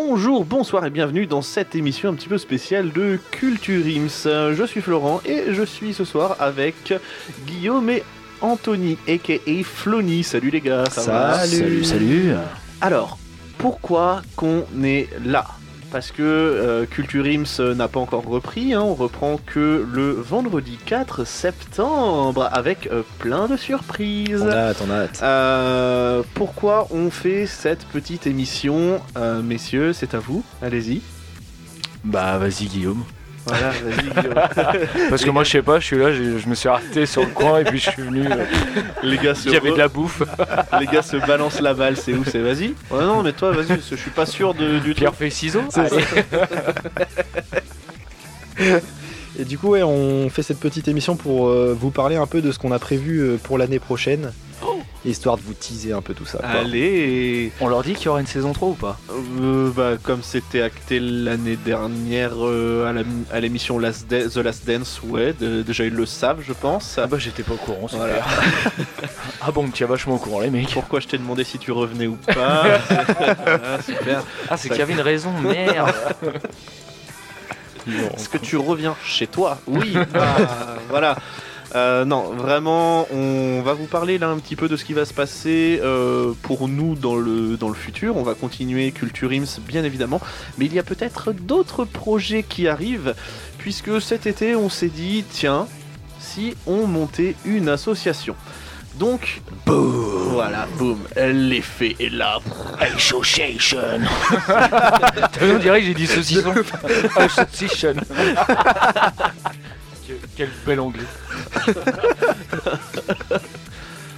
Bonjour, bonsoir et bienvenue dans cette émission un petit peu spéciale de Culture Ims. Je suis Florent et je suis ce soir avec Guillaume et Anthony, aka Flony. Salut les gars, ça va Salut, salut. Alors, pourquoi qu'on est là? Parce que euh, Culture Ims n'a pas encore repris, hein. on reprend que le vendredi 4 septembre avec euh, plein de surprises. On a hâte, on a hâte. Euh, pourquoi on fait cette petite émission Euh, Messieurs, c'est à vous, allez-y. Bah vas-y Guillaume. Voilà, vas-y. Parce que moi je sais pas, je suis là, je me suis arrêté sur le coin et puis je suis venu. euh, les gars se Il y avait re- de la bouffe. les gars se balancent la balle, c'est où c'est vas-y. Ouais non mais toi vas-y, parce que je suis pas sûr de, du Pierre truc. fait ciseaux. Et du coup, ouais, on fait cette petite émission pour euh, vous parler un peu de ce qu'on a prévu euh, pour l'année prochaine, histoire de vous teaser un peu tout ça. quoi. Allez On leur dit qu'il y aura une saison 3 ou pas? Euh, bah, comme c'était acté l'année dernière euh, à la- à l'émission Last Da- The Last Dance, ouais, de- déjà ils le savent, je pense. Ah bah j'étais pas au courant, super. Voilà. ah bon, tu es vachement au courant les mecs. Pourquoi je t'ai demandé si tu revenais ou pas? Voilà, Super. Ah c'est qu'il y avait une raison, merde. Est-ce que tu reviens chez toi? Oui. Ah, voilà. Euh, non, vraiment, on va vous parler là un petit peu de ce qui va se passer euh, pour nous dans le, dans le futur. On va continuer Culture Ims, bien évidemment, mais il y a peut-être d'autres projets qui arrivent, puisque cet été, on s'est dit, tiens, si on montait une association. Donc, boum, voilà, boum, l'effet est là. Association. On dirait que j'ai dit saucisson. Association. Que- Quel bel anglais.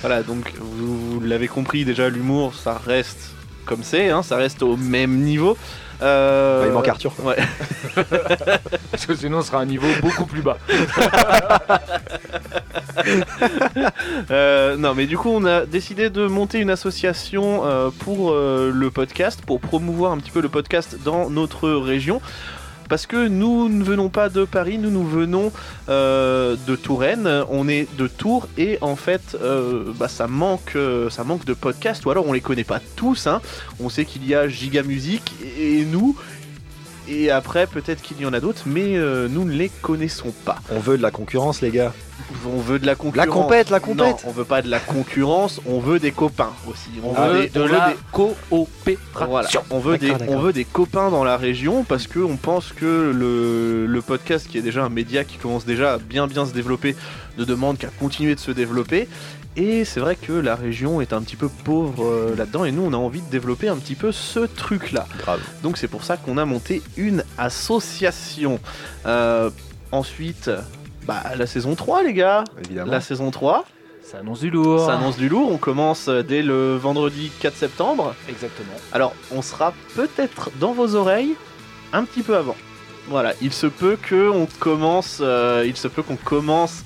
Voilà, donc vous, vous l'avez compris déjà, l'humour, ça reste comme c'est, hein, ça reste au même niveau. Euh, Bah, il manque Arthur. quoi. Ouais. Parce que sinon on sera à un niveau beaucoup plus bas. Euh, non, mais du coup, on a décidé de monter une association euh, pour euh, le podcast, pour promouvoir un petit peu le podcast dans notre région. Parce que nous ne venons pas de Paris, nous nous venons euh, de Touraine, on est de Tours et en fait euh, bah, ça, manque, euh, ça manque de podcasts ou alors on les connaît pas tous. hein. On sait qu'il y a Giga Music et nous et après peut-être qu'il y en a d'autres mais nous ne les connaissons pas. On veut de la concurrence, les gars. On veut de la concurrence. La compète, la Non, compète. on veut pas de la concurrence, on veut des copains aussi. On On veut veut des- de on veut des- coopération. voilà. On veut des, D'accord, d'accord. on veut des copains dans la région parce que on pense que le, le podcast qui est déjà un média qui commence déjà à bien bien se développer ne demande qu'à continuer de se développer. Et c'est vrai que la région est un petit peu pauvre euh, là-dedans et nous on a envie de développer un petit peu ce truc-là. Grave. Donc c'est pour ça qu'on a monté une association. Euh, ensuite, bah, la saison 3 les gars. Évidemment. La saison 3, Ça annonce du lourd. ça annonce du lourd. On commence euh, dès le vendredi 4 septembre. Exactement. Alors, on sera peut-être dans vos oreilles un petit peu avant. Voilà, il se peut que on commence, euh, il se peut qu'on commence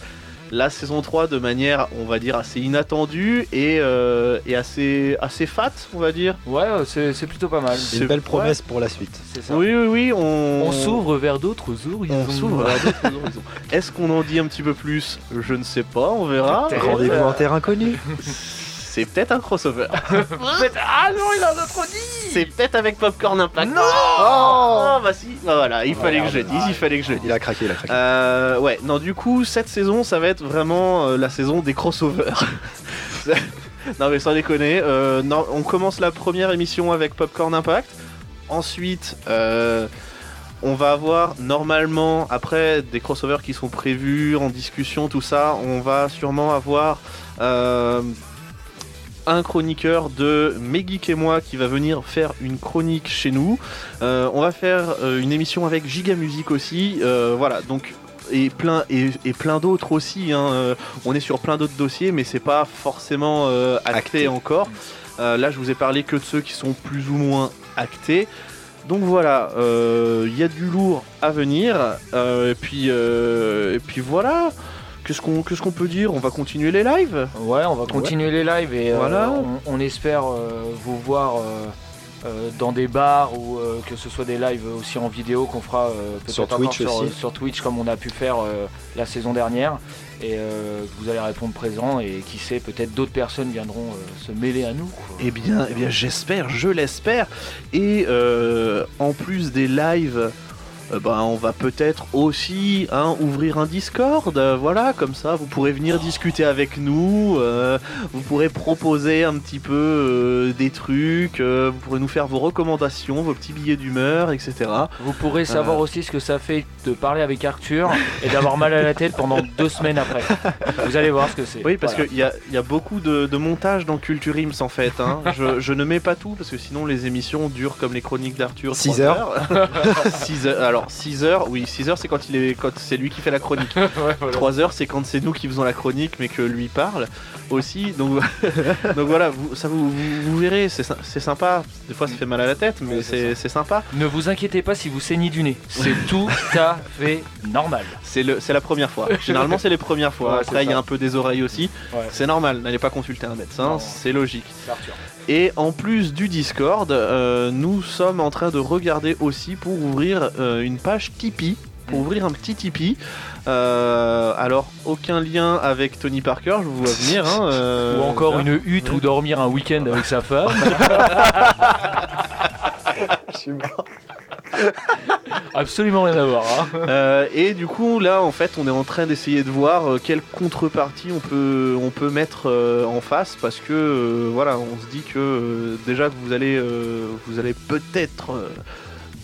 la saison 3 de manière, on va dire, assez inattendue et, euh, et assez, assez fat, on va dire. Ouais, euh, c'est c'est plutôt pas mal. C'est- Une belle promesse pour la suite. C'est ça. Oui, oui, oui, on, On s'ouvre vers d'autres horizons. On s'ouvre à d'autres horizons. Est-ce qu'on en dit un petit peu plus? Je ne sais pas, on verra. Rendez-vous en terre inconnue. C'est peut-être un crossover. Ah non, il a notre C'est peut-être avec Popcorn Impact. Non Oh bah si, bah voilà, il fallait que je dise, il fallait que je le dise. Il a craqué, il a craqué. Euh, ouais, non, du coup, cette saison, ça va être vraiment euh, la saison des crossovers. non, mais sans déconner, euh, non, on commence la première émission avec Popcorn Impact. Ensuite, euh, on va avoir normalement, après des crossovers qui sont prévus, en discussion, tout ça, on va sûrement avoir euh, un chroniqueur de Megeek et moi qui va venir faire une chronique chez nous. Euh, on va faire euh, une émission avec Giga Music aussi. Euh, voilà, donc et plein et, et plein d'autres aussi. hein. On est sur plein d'autres dossiers, mais c'est pas forcément acté, Acté. encore. Là, je vous ai parlé que de ceux qui sont plus ou moins actés. Donc voilà, il y a du lourd à venir. Et puis euh, et puis voilà. Qu'est-ce qu'on peut dire? On va continuer les lives? Ouais, on va continuer les lives et euh, on, on espère euh, vous voir euh, euh, dans des bars ou euh, que ce soit des lives aussi en vidéo qu'on fera euh, peut-être Sur encore Twitch sur, aussi. sur Twitch comme on a pu faire euh, la saison dernière et euh, vous allez répondre présent et qui sait peut-être d'autres personnes viendront euh, se mêler à nous. quoi. Eh bien, eh bien j'espère, je l'espère. Et euh, en plus des lives, euh, ben, on va peut-être aussi hein, ouvrir un Discord. euh, voilà, comme ça, vous pourrez venir discuter avec nous. euh, vous pourrez proposer un petit peu euh, des trucs. euh, vous pourrez nous faire vos recommandations, vos petits billets d'humeur, etc. Vous pourrez savoir aussi ce que ça fait de parler avec Arthur et d'avoir mal à la tête pendant deux semaines après. Vous allez voir ce que c'est. Oui, parce Voilà. qu'il y a, il y a beaucoup de, de montage dans Culture Ims en fait. hein. je, je ne mets pas tout parce que sinon les émissions durent comme les chroniques d'Arthur. Six 3 heures. 6 heures. Alors 6 heures, oui, 6 heures c'est quand il est quand c'est lui qui fait la chronique. Ouais, voilà. 3 heures c'est quand c'est nous qui faisons la chronique mais que lui parle aussi. Donc, donc voilà, vous, ça vous, vous, vous verrez, c'est c'est sympa. Des fois ça fait mal à la tête, mais Ouais, c'est sympa. Ne vous inquiétez pas si vous saignez du nez. C'est tout à fait normal. C'est le- c'est la première fois. Généralement c'est les premières fois. Ouais, Après il y a un peu des oreilles aussi. Ouais. C'est normal, n'allez pas consulter un médecin, Non. c'est logique. C'est Arthur. Et en plus du Discord, euh, nous sommes en train de regarder aussi pour ouvrir euh, une page Tipeee, pour ouvrir un petit Tipeee. Euh, alors, aucun lien avec Tony Parker, je vous vois venir. hein, euh, Ou encore voilà. une hutte ou dormir un week-end avec sa femme. Je suis mort. Absolument rien à voir. hein. Euh, et du coup, là, en fait, on est en train d'essayer de voir euh, quelle contrepartie on peut, on peut mettre euh, en face parce que, euh, voilà, on se dit que euh, déjà que vous allez, euh, vous allez peut-être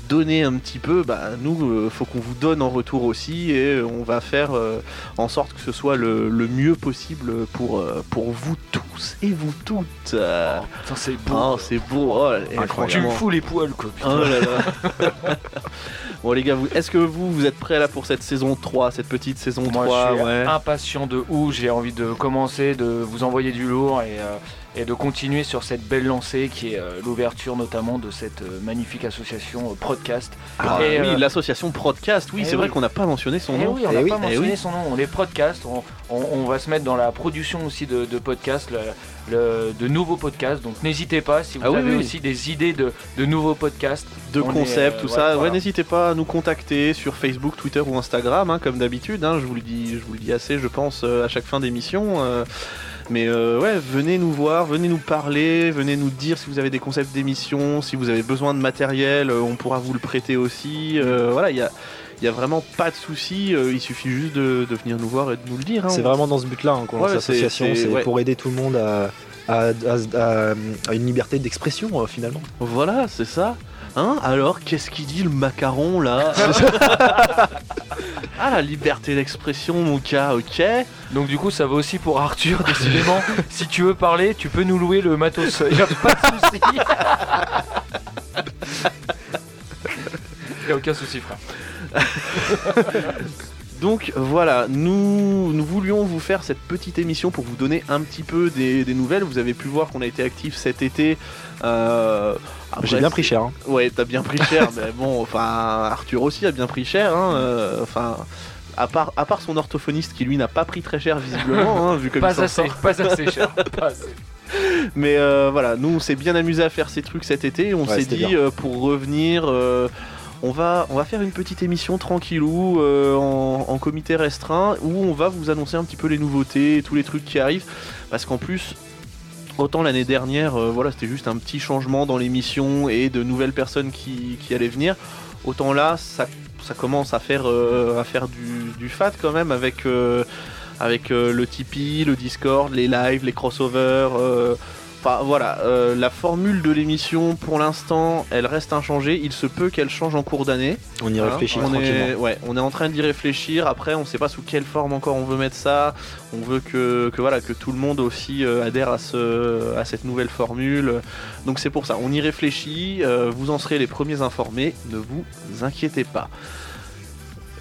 donner un petit peu, bah, nous, euh, faut qu'on vous donne en retour aussi et on va faire euh, en sorte que ce soit le, le mieux possible pour, euh, pour vous tous et vous toutes. Oh, c'est beau. oh, c'est beau, oh, tu me fous les poils, quoi. putain. Oh là là. bon les gars, est-ce que vous, vous êtes prêts là pour cette saison 3, cette petite saison Moi, 3 je suis ouais. impatient de où j'ai envie de commencer, de vous envoyer du lourd et, euh, et de continuer sur cette belle lancée qui est euh, l'ouverture notamment de cette euh, magnifique association euh, Prodcast. Ah, Et, oui, euh, l'association Prodcast, oui, eh c'est vrai qu'on n'a pas mentionné son Eh nom. oui, on Eh n'a oui, pas eh mentionné oui. son nom. On est podcast. On, on- on va se mettre dans la production aussi de, de podcasts, le- le- de nouveaux podcasts. Donc n'hésitez pas si vous Ah avez oui. aussi des idées de, de nouveaux podcasts. de concepts, euh, tout ouais, ça. Ouais, n'hésitez pas à nous contacter sur Facebook, Twitter ou Instagram, hein, comme d'habitude. hein, je vous le dis, je vous le dis assez, je pense, euh, à chaque fin d'émission. Mais euh, ouais, venez nous voir, venez nous parler, venez nous dire si vous avez des concepts d'émission, si vous avez besoin de matériel, euh, on pourra vous le prêter aussi. euh, voilà, il y a, il y a vraiment pas de souci. euh, il suffit juste de, de venir nous voir et de nous le dire. hein. C'est vraiment dans ce but-là hein, qu'on lance Ouais, l'association, c'est- ouais. pour aider tout le monde à, à- à- à- à une liberté d'expression euh, finalement. Voilà, c'est ça. Hein Alors, qu'est-ce qu'il dit le macaron là Ah, la liberté d'expression, mon cas, ok. Donc du coup, ça va aussi pour Arthur. Décidément, si tu veux parler, tu peux nous louer le matos. Il a pas de souci. Il a aucun souci, frère. Donc voilà, nous, nous voulions vous faire cette petite émission pour vous donner un petit peu des, des nouvelles. Vous avez pu voir qu'on a été actif cet été. Euh, après, J'ai bien pris cher. hein. Ouais, t'as bien pris cher, mais bon, enfin, Arthur aussi a bien pris cher, hein, euh, enfin, à part, à part son orthophoniste qui lui n'a pas pris très cher visiblement, hein, vu comme il Pas s'en assez, sort. pas assez cher. Pas assez. Mais euh, voilà, nous on s'est bien amusé à faire ces trucs cet été, et on Ouais, s'est dit euh, pour revenir, euh, on va, faire une petite émission tranquillou euh, en, comité restreint où on va vous annoncer un petit peu les nouveautés, tous les trucs qui arrivent, parce qu'en plus. Autant l'année dernière, euh, voilà, c'était juste un petit changement dans l'émission et de nouvelles personnes qui, allaient venir. Autant là, ça, commence à faire, euh, à faire du, du fat quand même avec, avec le Tipeee, le Discord, les lives, les crossovers. Enfin voilà, euh, la formule de l'émission pour l'instant, elle reste inchangée. Il se peut qu'elle change en cours d'année. On y réfléchit on est, ouais, on est en train d'y réfléchir. Après, on sait pas sous quelle forme encore on veut mettre ça. On veut que, que voilà que tout le monde aussi euh, adhère à ce à cette nouvelle formule. Donc c'est pour ça. On y réfléchit. euh, vous en serez les premiers informés. Ne vous inquiétez pas.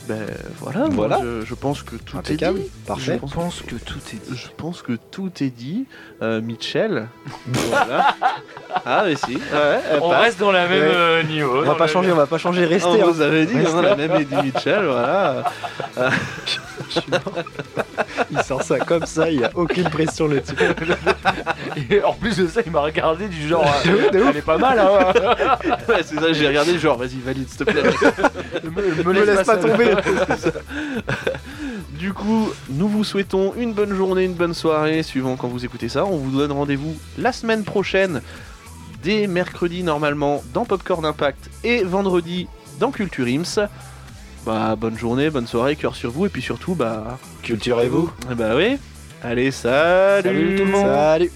Ben voilà. moi, Voilà. je, je pense que tout Impeccable, est dit. parfait. Je pense que tout est dit. Je pense que tout est dit. Euh, Mitchell. voilà. Ah mais si. Ouais, On passe. reste dans la même Ouais. euh, niveau. On va pas changer, même- on va pas changer, On rester. hein. vous avait dit, hein, la même Eddie Mitchell, voilà. Il sort ça comme ça, il y a aucune pression là-dessus. Et en plus de ça, il m'a regardé du genre. Euh. Elle est pas mal, hein. Ouais, c'est ça, j'ai regardé, genre, vas-y, valide, s'il te plaît. me, Me laisse pas seul. tomber. Du coup, nous vous souhaitons une bonne journée, une bonne soirée, suivant quand vous écoutez ça. On vous donne rendez-vous la semaine prochaine dès mercredi normalement dans Popcorn Impact et vendredi dans Culture Ims. Bah bonne journée, bonne soirée, cœur sur vous et puis surtout bah Culturez-vous. bah oui. Allez, salut, Salut tout le monde. Salut